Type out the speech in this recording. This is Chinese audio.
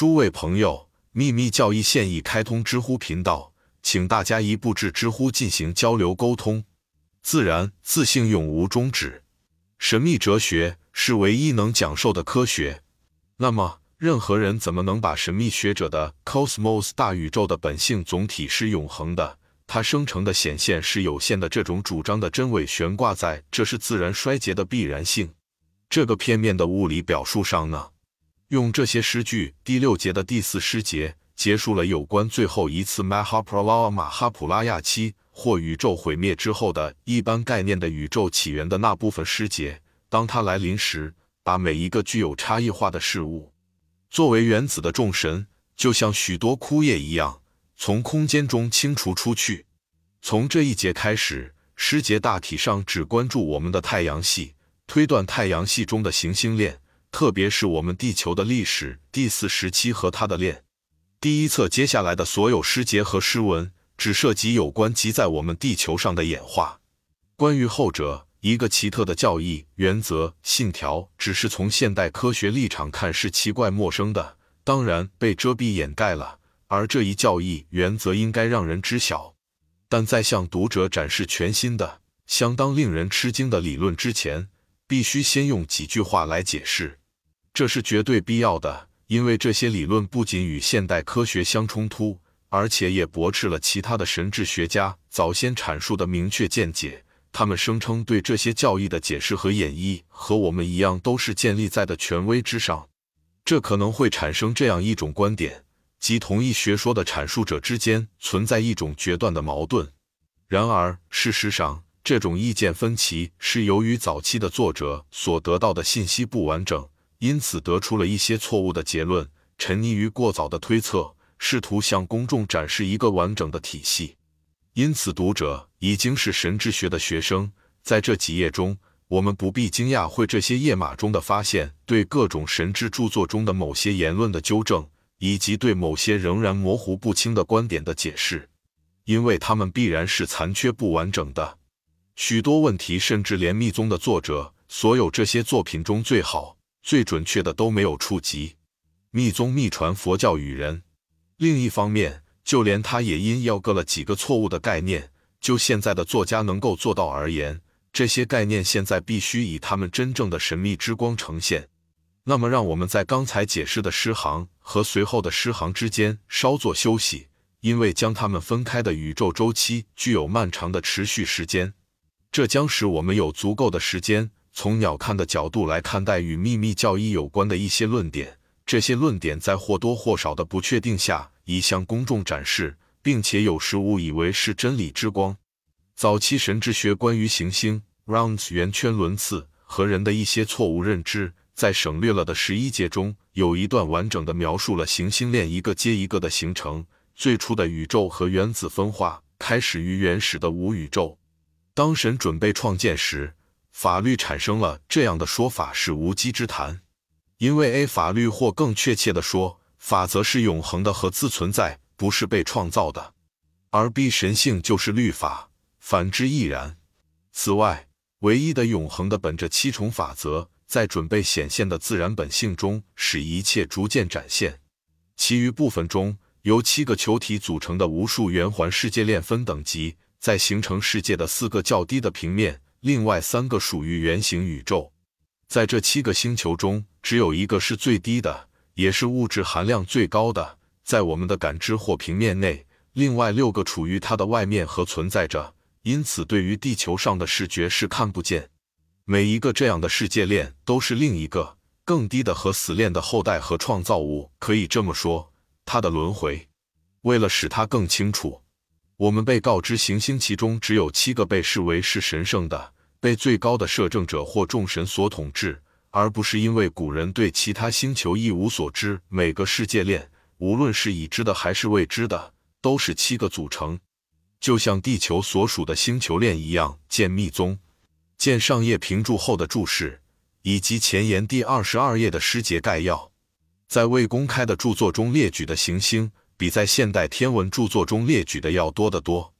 诸位朋友，秘密教义现已开通知乎频道，请大家一步至知乎进行交流沟通。自然、自信永无终止。神秘哲学是唯一能讲授的科学。那么，任何人怎么能把神秘学者的 cosmos 大宇宙的本性总体是永恒的，它生成的显现是有限的这种主张的真伪悬挂在这是自然衰竭的必然性这个片面的物理表述上呢？用这些诗句，第六节的第四诗节结束了有关最后一次 Mahapralaya 马哈普拉亚期或宇宙毁灭之后的一般概念的宇宙起源的那部分诗节。当它来临时，把每一个具有差异化的事物作为原子的众神，就像许多枯叶一样，从空间中清除出去。从这一节开始，诗节大体上只关注我们的太阳系，推断太阳系中的行星链。特别是我们地球的历史第四时期和它的链，第一册接下来的所有诗节和诗文只涉及有关即在我们地球上的演化。关于后者，一个奇特的教义原则信条，只是从现代科学立场看是奇怪陌生的，当然被遮蔽掩盖了。而这一教义原则应该让人知晓，但在向读者展示全新的、相当令人吃惊的理论之前，必须先用几句话来解释。这是绝对必要的，因为这些理论不仅与现代科学相冲突，而且也驳斥了其他的神智学家早先阐述的明确见解。他们声称对这些教义的解释和演绎和我们一样，都是建立在的权威之上。这可能会产生这样一种观点，即同一学说的阐述者之间存在一种决断的矛盾。然而，事实上，这种意见分歧是由于早期的作者所得到的信息不完整。因此得出了一些错误的结论，沉溺于过早的推测，试图向公众展示一个完整的体系。因此，读者已经是神之学的学生，在这几页中，我们不必惊讶会这些页码中的发现对各种神之著作中的某些言论的纠正，以及对某些仍然模糊不清的观点的解释，因为他们必然是残缺不完整的。许多问题，甚至连密宗的作者所有这些作品中最好。最准确的都没有触及密宗秘传佛教与人。另一方面，就连他也因要割了几个错误的概念。就现在的作家能够做到而言，这些概念现在必须以他们真正的神秘之光呈现。那么，让我们在刚才解释的诗行和随后的诗行之间稍作休息，因为将它们分开的宇宙周期具有漫长的持续时间，这将使我们有足够的时间。从鸟瞰的角度来看待与秘密教义有关的一些论点，这些论点在或多或少的不确定下已向公众展示，并且有时误以为是真理之光。早期神之学关于行星 rounds 圆圈轮次和人的一些错误认知，在省略了的十一节中有一段完整的描述了行星链一个接一个的形成。最初的宇宙和原子分化开始于原始的无宇宙，当神准备创建时。法律产生了这样的说法是无稽之谈，因为 A 法律或更确切的说，法则是永恒的和自存在，不是被创造的；而 B 神性就是律法，反之亦然。此外，唯一的永恒的本着七重法则，在准备显现的自然本性中，使一切逐渐展现。其余部分中，由七个球体组成的无数圆环世界链分等级，在形成世界的四个较低的平面。另外三个属于圆形宇宙，在这七个星球中，只有一个是最低的，也是物质含量最高的，在我们的感知或平面内。另外六个处于它的外面和存在着，因此对于地球上的视觉是看不见。每一个这样的世界链都是另一个更低的和死链的后代和创造物，可以这么说，它的轮回。为了使它更清楚。我们被告知，行星其中只有七个被视为是神圣的，被最高的摄政者或众神所统治，而不是因为古人对其他星球一无所知。每个世界链，无论是已知的还是未知的，都是七个组成，就像地球所属的星球链一样。见密宗，见上页评注后的注释，以及前言第二十二页的诗节概要，在未公开的著作中列举的行星。比在现代天文著作中列举的要多得多。